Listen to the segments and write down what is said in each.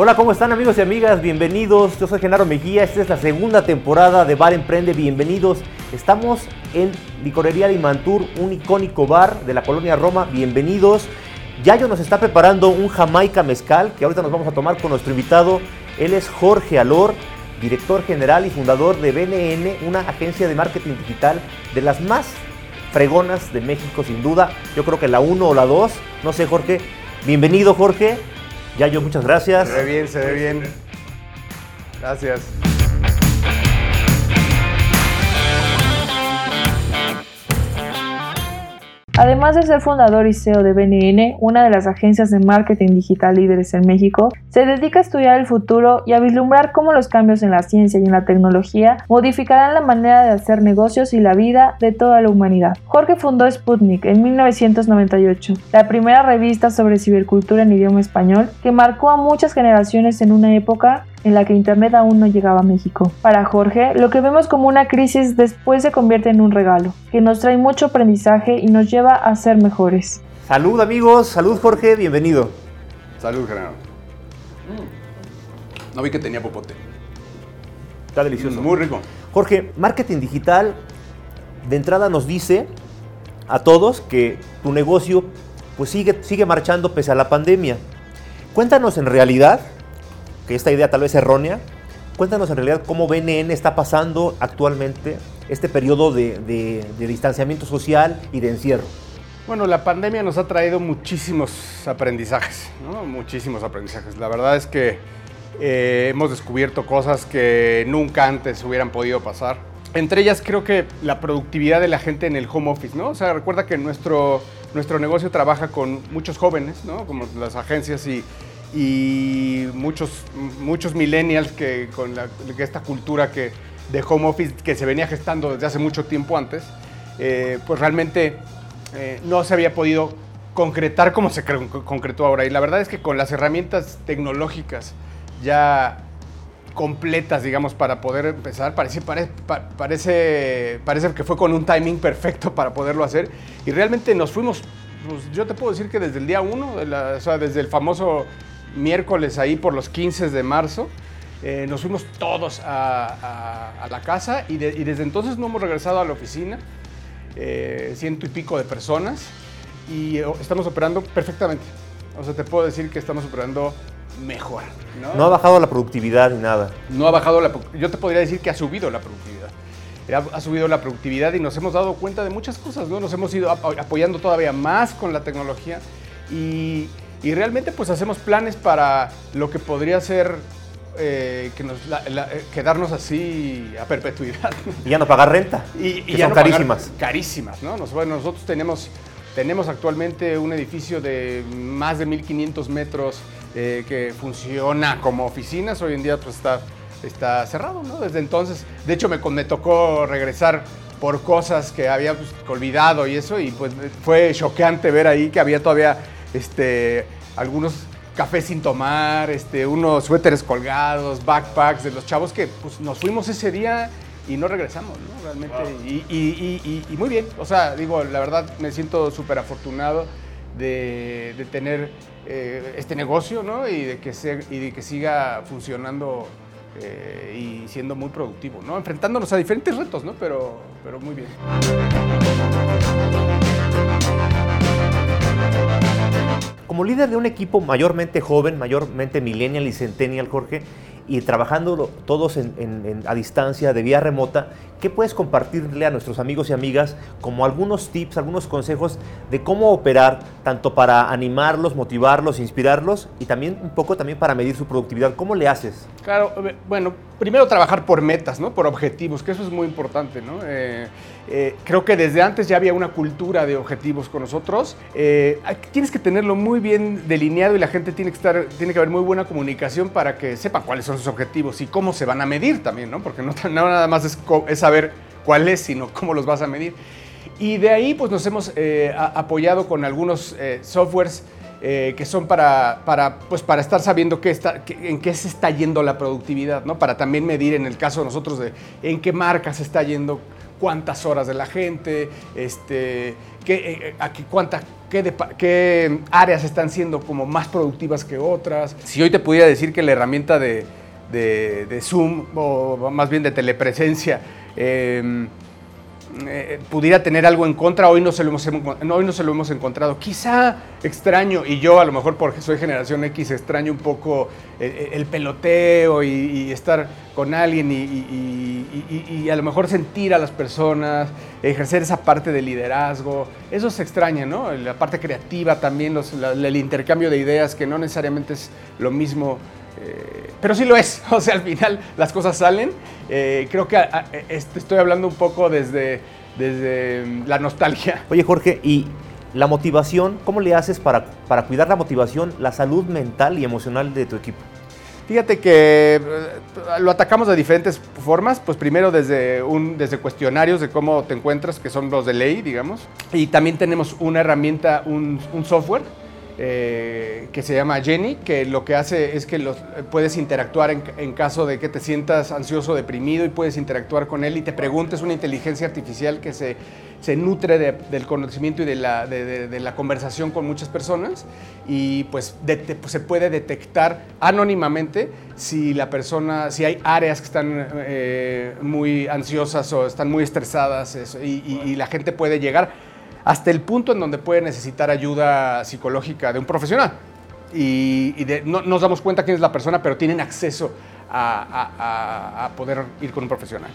Hola, ¿cómo están amigos y amigas? Bienvenidos. Yo soy Genaro Mejía. Esta es la segunda temporada de Bar Emprende. Bienvenidos. Estamos en Licorería Limantur, un icónico bar de la colonia Roma. Bienvenidos. Yayo nos está preparando un Jamaica Mezcal que ahorita nos vamos a tomar con nuestro invitado. Él es Jorge Alor, director general y fundador de BNN, una agencia de marketing digital de las más fregonas de México, sin duda. Yo creo que la 1 o la 2. No sé, Jorge. Bienvenido, Jorge. Yayo, muchas gracias. Se ve bien, se ve bien. Gracias. Además de ser fundador y CEO de BNN, una de las agencias de marketing digital líderes en México, se dedica a estudiar el futuro y a vislumbrar cómo los cambios en la ciencia y en la tecnología modificarán la manera de hacer negocios y la vida de toda la humanidad. Jorge fundó Sputnik en 1998, la primera revista sobre cibercultura en idioma español que marcó a muchas generaciones en una época en la que Internet aún no llegaba a México. Para Jorge, lo que vemos como una crisis después se convierte en un regalo, que nos trae mucho aprendizaje y nos lleva a ser mejores. Salud amigos, salud Jorge, bienvenido. Salud, Genaro. No vi que tenía popote. Está delicioso. Muy rico. Jorge, marketing digital de entrada nos dice a todos que tu negocio pues sigue, sigue marchando pese a la pandemia. Cuéntanos en realidad, que esta idea tal vez errónea, cuéntanos en realidad cómo BNN está pasando actualmente este periodo de, de- distanciamiento social y de encierro. Bueno, la pandemia nos ha traído muchísimos aprendizajes, ¿no? Muchísimos aprendizajes. La verdad es que eh, hemos descubierto cosas que nunca antes hubieran podido pasar. Entre ellas creo que la productividad de la gente en el home office, ¿no? O sea, recuerda que nuestro, nuestro negocio trabaja con muchos jóvenes, ¿no? Como las agencias y, y muchos, muchos millennials que con la- esta cultura que, de home office que se venía gestando desde hace mucho tiempo antes, eh, pues realmente eh, no se había podido concretar como se cre- concretó ahora. Y la verdad es que con las herramientas tecnológicas ya completas, digamos, para poder empezar, parece, pare- pa- parece, parece que fue con un timing perfecto para poderlo hacer. Y realmente nos fuimos, pues, yo te puedo decir que desde el día 1, o sea, desde el famoso miércoles ahí por los 15 de marzo, eh, nos fuimos todos a, a- a la casa y, de- y desde entonces no hemos regresado a la oficina eh, ciento y pico de personas y eh, estamos operando perfectamente. O sea, te puedo decir que estamos operando mejor. No, No ha bajado la productividad ni nada. No ha bajado la... Yo te podría decir que ha subido la productividad. Ha, ha subido la productividad y nos hemos dado cuenta de muchas cosas, ¿no? Nos hemos ido apo- apoyando todavía más con la tecnología y, y realmente pues hacemos planes para lo que podría ser eh, que nos, la- la- eh, quedarnos así a perpetuidad. Y ya no pagar renta, Y, que y son no carísimas. Carísimas, ¿no? Nos- bueno, nosotros tenemos, tenemos actualmente un edificio de más de 1500 metros eh, que funciona como oficinas. Hoy en día pues está, está cerrado, ¿no? Desde entonces, de hecho me, me tocó regresar por cosas que había pues, olvidado y eso, y pues fue choqueante ver ahí que había todavía este, algunos cafés sin tomar, este, unos suéteres colgados, backpacks de los chavos que pues, nos fuimos ese día y no regresamos, ¿no? Realmente. Y, y- y- y- y muy bien. O sea, digo, la verdad me siento súper afortunado de, de tener eh, este negocio, ¿no? Y de que, se- y de que siga funcionando eh, y siendo muy productivo, ¿no? Enfrentándonos a diferentes retos, ¿no? Pero, pero muy bien. Como líder de un equipo mayormente joven, mayormente millennial y centennial, Jorge, y trabajando todos a distancia, de vía remota, ¿qué puedes compartirle a nuestros amigos y amigas como algunos tips, algunos consejos de cómo operar, tanto para animarlos, motivarlos, inspirarlos, y también un poco también para medir su productividad? ¿Cómo le haces? Claro, eh, bueno, primero trabajar por metas, ¿no? Por objetivos, que eso es muy importante, ¿no? Eh, eh, creo que desde antes ya había una cultura de objetivos con nosotros. Tienes que tenerlo muy bien delineado y la gente tiene que estar, tiene que haber muy buena comunicación para que sepan cuáles son objetivos y cómo se van a medir también, ¿no? Porque no, no nada más es, es saber cuál es, sino cómo los vas a medir. Y de ahí pues nos hemos eh, apoyado con algunos eh, softwares eh, que son para, para, pues, para estar sabiendo qué está, qué- en qué se está yendo la productividad, ¿no? Para también medir en el caso de nosotros de en qué marca se está yendo, cuántas horas de la gente, este, qué, eh, a qué- cuánta qué, áreas están siendo como más productivas que otras. Si hoy te pudiera decir que la herramienta de, Zoom, o más bien de telepresencia, em, eh, pudiera tener algo en contra, hoy no, se lo hemos, hoy no lo hemos encontrado. Quizá extraño, y yo a lo mejor porque soy generación X, extraño un poco eh, el, peloteo y, estar con alguien y, a lo mejor sentir a las personas, ejercer esa parte de liderazgo. Eso se extraña, ¿no? La parte creativa también, el intercambio de ideas, que no necesariamente es lo mismo eh, pero sí lo es, o sea, al final las cosas salen. Eh, creo que este, estoy hablando un poco desde, desde mm, la nostalgia. Oye Jorge, ¿y la motivación, cómo le haces para, para cuidar la motivación, la salud mental y emocional de tu equipo? Fíjate que eh, lo atacamos de diferentes formas, pues primero desde, un, desde cuestionarios de cómo te encuentras, que son los de ley, digamos, y también tenemos una herramienta, un, un software eh, que se llama Jenny, que lo que hace es que los, puedes interactuar en, caso de que te sientas ansioso, deprimido y puedes interactuar con él y te preguntes una inteligencia artificial que se, se nutre del conocimiento y de la, de, la, conversación con muchas personas y pues, se puede detectar anónimamente si la persona, si hay áreas que están eh, muy ansiosas o están muy estresadas y, y la gente puede llegar hasta el punto en donde puede necesitar ayuda psicológica de un profesional. Y, no, nos damos cuenta quién es la persona, pero tienen acceso a poder ir con un profesional.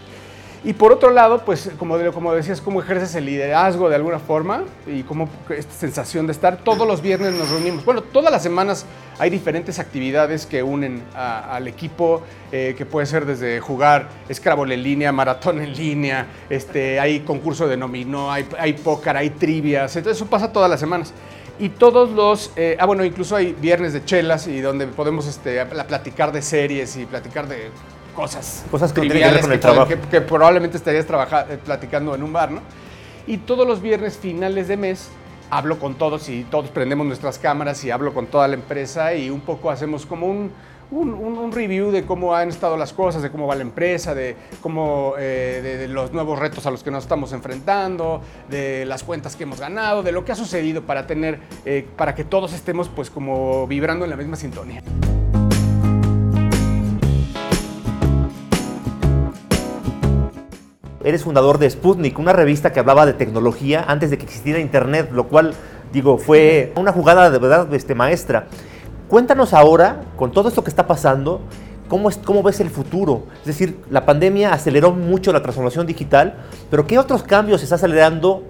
Y por otro lado, pues como, como decías, cómo ejerces el liderazgo de alguna forma y cómo esta sensación de estar. Todos los viernes nos reunimos. Bueno, todas las semanas hay diferentes actividades que unen al equipo, eh, que puede ser desde jugar Scrabble en línea, maratón en línea, este, hay concurso de nominó, hay, hay póker, hay trivias. Entonces eso pasa todas las semanas. Y todos los, eh, ah bueno, incluso hay viernes de chelas y donde podemos este, platicar de series y platicar de cosas, cosas que, con el trabajo. Que, probablemente estarías eh, platicando en un bar, ¿no? Y todos los viernes finales de mes hablo con todos y todos prendemos nuestras cámaras y hablo con toda la empresa y un poco hacemos como un, un, review de cómo han estado las cosas, de cómo va la empresa, de cómo eh, de, los nuevos retos a los que nos estamos enfrentando, de las cuentas que hemos ganado, de lo que ha sucedido para tener, eh, para que todos estemos pues como vibrando en la misma sintonía. Eres fundador de Sputnik, una revista que hablaba de tecnología antes de que existiera Internet, lo cual, digo, fue una jugada de verdad este, maestra. Cuéntanos ahora, con todo esto que está pasando, ¿cómo, es, ¿cómo ves el futuro? Es decir, la pandemia aceleró mucho la transformación digital, pero ¿qué otros cambios está acelerando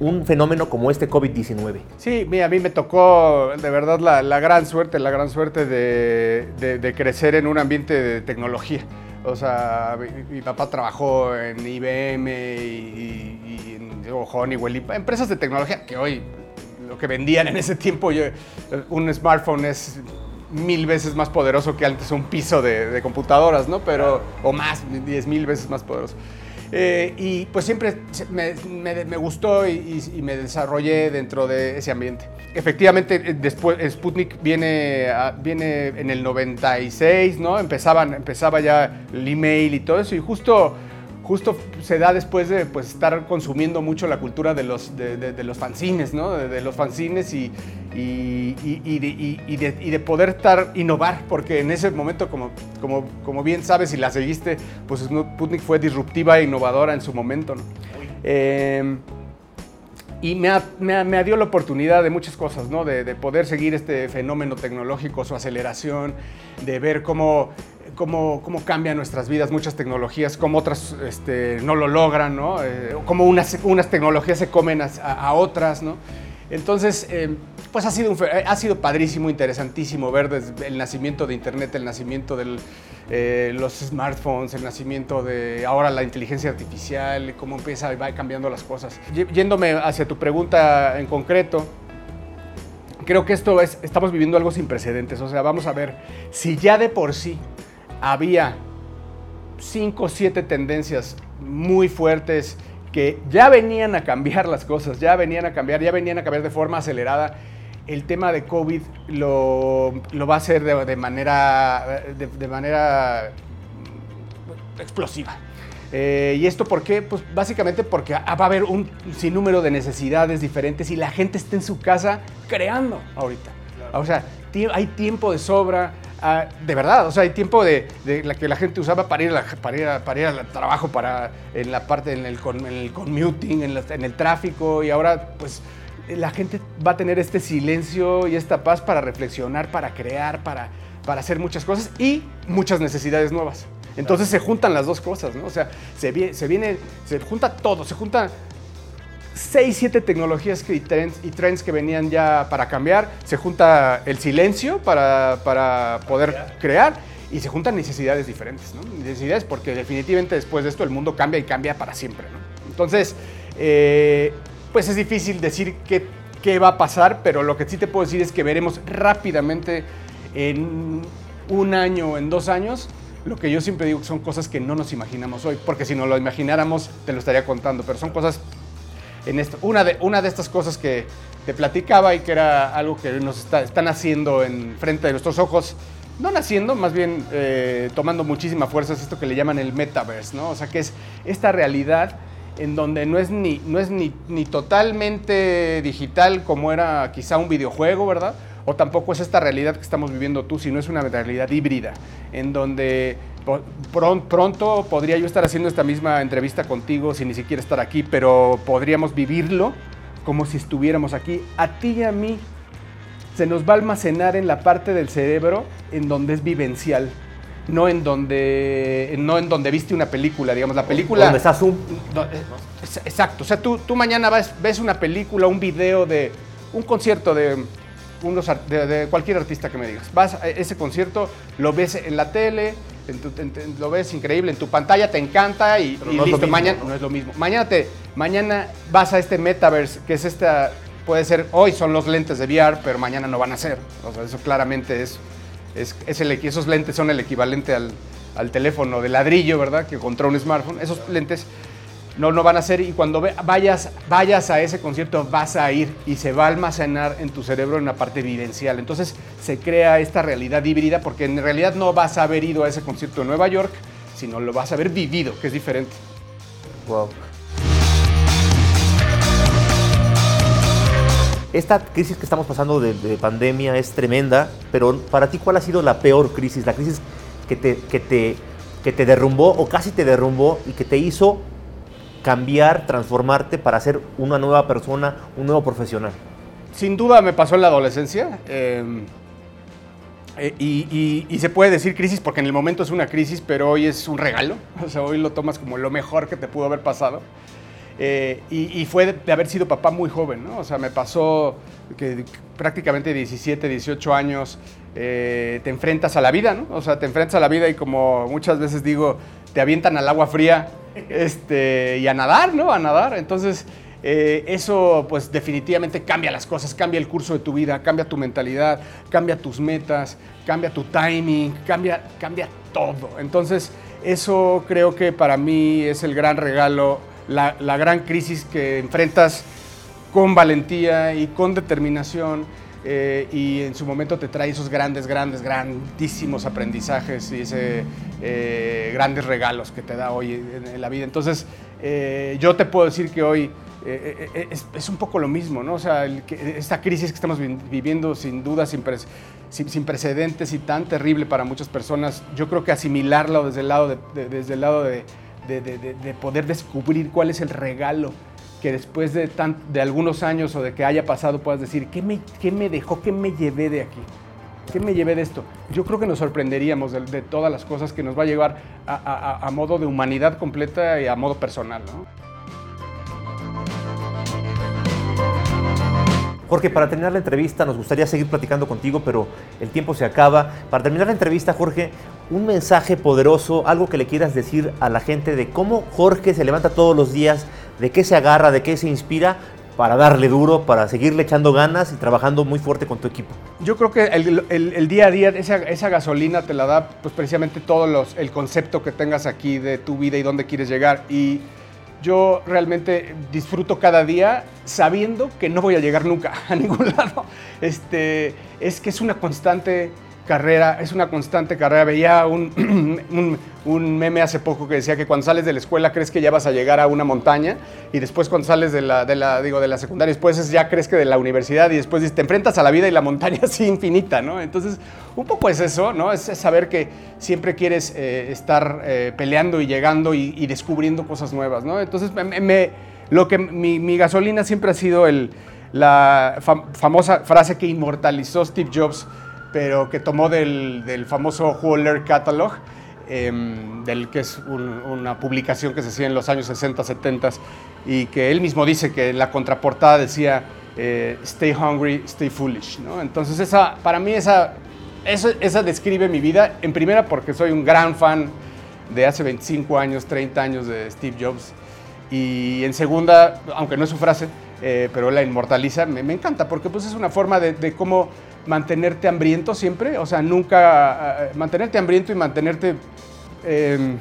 un fenómeno como este COVID-19? Sí, a mí me tocó de verdad la, gran suerte, la gran suerte de, crecer en un ambiente de tecnología. O sea, mi, papá trabajó en IBM y, en Honeywell, y empresas de tecnología que hoy lo que vendían en ese tiempo, un smartphone es mil veces más poderoso que antes un piso de, computadoras, ¿no? Pero, o más, diez mil veces más poderoso. Eh, y pues siempre me, gustó y, me desarrollé dentro de ese ambiente. Efectivamente, eh, después Sputnik viene, viene en el 96, ¿no? Empezaban, empezaba ya el email y todo eso y justo justo se da después de pues, estar consumiendo mucho la cultura de los, de, los fanzines, ¿no? De, los fanzines y, y, y, de, poder estar, innovar, porque en ese momento, como, como, como bien sabes y la seguiste, pues Sputnik fue disruptiva e innovadora en su momento, ¿no? Eh, y me, me, me, dio la oportunidad de muchas cosas, ¿no? De, de, poder seguir este fenómeno tecnológico, su aceleración, de ver cómo cómo, cómo cambian nuestras vidas muchas tecnologías, cómo otras este, no lo logran, ¿no? Eh, cómo unas, unas tecnologías se comen a, otras, ¿no? Entonces, eh, pues ha sido, ha sido padrísimo, interesantísimo ver desde el nacimiento de Internet, el nacimiento de eh, los smartphones, el nacimiento de ahora la inteligencia artificial, cómo empieza y va cambiando las cosas. Yéndome hacia tu pregunta en concreto, creo que esto es, estamos viviendo algo sin precedentes. O sea, vamos a ver si ya de por sí había cinco o siete tendencias muy fuertes que ya venían a cambiar las cosas, ya venían a cambiar, ya venían a cambiar de forma acelerada. El tema de COVID lo, va a hacer de, manera, de, manera explosiva. Eh, ¿Y esto por qué? Pues básicamente porque va a haber un sinnúmero de necesidades diferentes y la gente está en su casa creando ahorita. O sea, hay tiempo de sobra, Ah, de verdad, o sea, hay tiempo de, la que la gente usaba para ir, para ir, para ir al trabajo, para en la parte, en el, con, el commuting, en, el tráfico, y ahora pues la gente va a tener este silencio y esta paz para reflexionar, para crear, para, para hacer muchas cosas y muchas necesidades nuevas. Entonces se juntan las dos cosas, ¿no? O sea, se, viene, se junta todo, se junta 6, 7 tecnologías que, y, trends, que venían ya para cambiar. Se junta el silencio para, para poder crear. y se juntan necesidades diferentes, ¿no? Necesidades porque definitivamente después de esto el mundo cambia y cambia para siempre. Entonces, eh, pues es difícil decir qué, qué, va a pasar, pero lo que sí te puedo decir es que veremos rápidamente en un año o en dos años lo que yo siempre digo que son cosas que no nos imaginamos hoy, porque si no lo imagináramos te lo estaría contando, pero son cosas una de, una de estas cosas que te platicaba y que era algo que nos están haciendo en frente de nuestros ojos, no naciendo, más bien eh, tomando muchísima fuerza, es esto que le llaman el metaverse, ¿no? O sea, que es esta realidad en donde no es ni, no es ni, ni totalmente digital como era quizá un videojuego, ¿verdad? o tampoco es esta realidad que estamos viviendo tú, sino es una realidad híbrida, en donde pronto podría yo estar haciendo esta misma entrevista contigo sin ni siquiera estar aquí, pero podríamos vivirlo como si estuviéramos aquí. A ti y a mí se nos va a almacenar en la parte del cerebro en donde es vivencial. No en donde, no en donde viste una película, digamos, la película... Donde estás un... Exacto, o sea, tú, tú mañana ves una película, un video de un concierto de de, cualquier artista que me digas. Vas a ese concierto, lo ves en la tele, lo ves increíble en tu pantalla, te encanta y, listo. mañana no es lo mismo. Mañana, te, mañana vas a este metaverse, que es esta, puede ser, hoy son los lentes de VR, pero mañana no van a ser. O sea, eso claramente es, es, es el, esos lentes son el equivalente al, al teléfono de ladrillo, ¿verdad? Que contra un smartphone. Esos lentes no, no van a ser y cuando vayas, vayas a ese concierto vas a ir y se va a almacenar en tu cerebro en una parte vivencial. Entonces se crea esta realidad híbrida porque en realidad no vas a haber ido a ese concierto en Nueva York, sino lo vas a haber vivido, que es diferente. Wow. Esta crisis que estamos pasando de, pandemia es tremenda, pero para ti, ¿cuál ha sido la peor crisis? La crisis que te, que te, que te derrumbó o casi te derrumbó y que te hizo cambiar, transformarte para ser una nueva persona, un nuevo profesional? Sin duda me pasó en la adolescencia. Em, eh, y, se puede decir crisis porque en el momento es una crisis, pero hoy es un regalo. O sea, hoy lo tomas como lo mejor que te pudo haber pasado. Eh, y, fue de, haber sido papá muy joven, ¿no? O sea, me pasó que prácticamente 17, 18 años eh, te enfrentas a la vida, ¿no? O sea, te enfrentas a la vida y como muchas veces digo, te avientan al agua fría este, y a nadar, ¿no? A nadar. Entonces, eh, eso pues definitivamente cambia las cosas, cambia el curso de tu vida, cambia tu mentalidad, cambia tus metas, cambia tu timing, cambia, cambia todo. Entonces, eso creo que para mí es el gran regalo, la, la gran crisis que enfrentas con valentía y con determinación eh, y en su momento te trae esos grandes, grandes, grandísimos aprendizajes y ese eh, grandes regalos que te da hoy en, la vida. Entonces, eh, yo te puedo decir que hoy es, un poco lo mismo, ¿no? O sea, esta crisis que estamos viviendo sin duda, sin, sin, precedentes y tan terrible para muchas personas, yo creo que asimilarlo desde el lado de, desde el lado de, de poder descubrir cuál es el regalo que después de, de algunos años o de que haya pasado puedas decir, ¿qué me, qué me dejó? ¿Qué me llevé de aquí? ¿Qué me llevé de esto? Yo creo que nos sorprenderíamos de, todas las cosas que nos va a llevar a, modo de humanidad completa y a modo personal. Jorge, para terminar la entrevista, nos gustaría seguir platicando contigo, pero el tiempo se acaba. Para terminar la entrevista, Jorge, un mensaje poderoso, algo que le quieras decir a la gente de cómo Jorge se levanta todos los días de qué se agarra, de qué se inspira para darle duro, para seguirle echando ganas y trabajando muy fuerte con tu equipo? Yo creo que el, día a día, esa, gasolina te la da pues precisamente todo los, el concepto que tengas aquí de tu vida y dónde quieres llegar. Y yo realmente disfruto cada día sabiendo que no voy a llegar nunca a ningún lado. Este, es que es una constante es una constante carrera. Veía un, meme hace poco que decía que cuando sales de la escuela crees que ya vas a llegar a una montaña y después cuando sales de la, digo, de la secundaria, después ya crees que de la universidad y después te enfrentas a la vida y la montaña así infinita, ¿no? Entonces, un poco es eso, ¿no? Es, saber que siempre quieres eh, estar eh, peleando y llegando y, descubriendo cosas nuevas, ¿no? Entonces, me, lo que mi, mi, gasolina siempre ha sido el, la famosa frase que inmortalizó Steve Jobs pero que tomó del, famoso Waller Catalog, em, del que es una publicación que se hacía en los años 60, 70 y que él mismo dice que en la contraportada decía eh, Stay hungry, stay foolish. ¿no? Entonces, esa, para mí esa, esa describe mi vida, en primera porque soy un gran fan de hace 25 años, 30 años de Steve Jobs, y en segunda, aunque no es su frase, eh, pero la inmortaliza, me, encanta, porque pues es una forma de, de cómo mantenerte hambriento siempre, o sea, nunca, eh, mantenerte hambriento y mantenerte... Eh,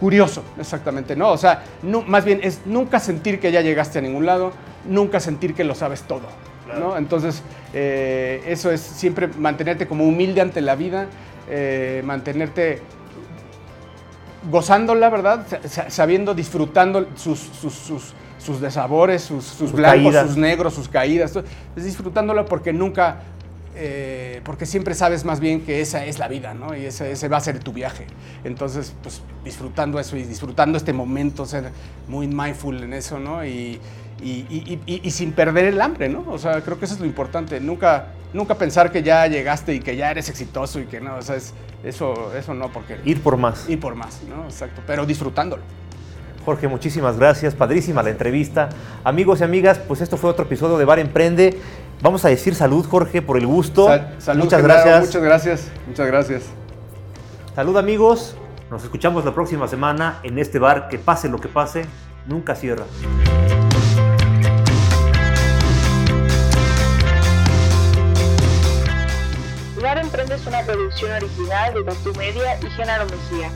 curioso. exactamente, ¿no? O sea, más bien es nunca sentir que ya llegaste a ningún lado, nunca sentir que lo sabes todo, ¿no? Entonces, eh, eso es siempre mantenerte como humilde ante la vida, eh, mantenerte gozándola, ¿verdad? Sabiendo, disfrutando sus, sus, sus, sus desabores, sus, blancos, sus negros, sus caídas. Es disfrutándola porque nunca eh, porque siempre sabes más bien que esa es la vida, ¿no? Y ese, va a ser tu viaje. Entonces, pues disfrutando eso y disfrutando este momento, ser muy mindful en eso, ¿no? Y, sin perder el hambre, ¿no? O sea, creo que eso es lo importante. Nunca, nunca pensar que ya llegaste y que ya eres exitoso y que no, o sea, eso, eso no, porque... Ir por más. Ir por más, ¿no? Exacto, pero disfrutándolo. Jorge, muchísimas gracias, padrísima la entrevista. Amigos y amigas, pues esto fue otro episodio de Bar Emprende. Vamos a decir salud, Jorge, por el gusto. salud, muchas gracias. Muchas gracias. Muchas gracias. Salud, amigos. Nos escuchamos la próxima semana en este bar que pase lo que pase, nunca cierra. Bar Emprende es una producción original de Media y Genaro Mejía.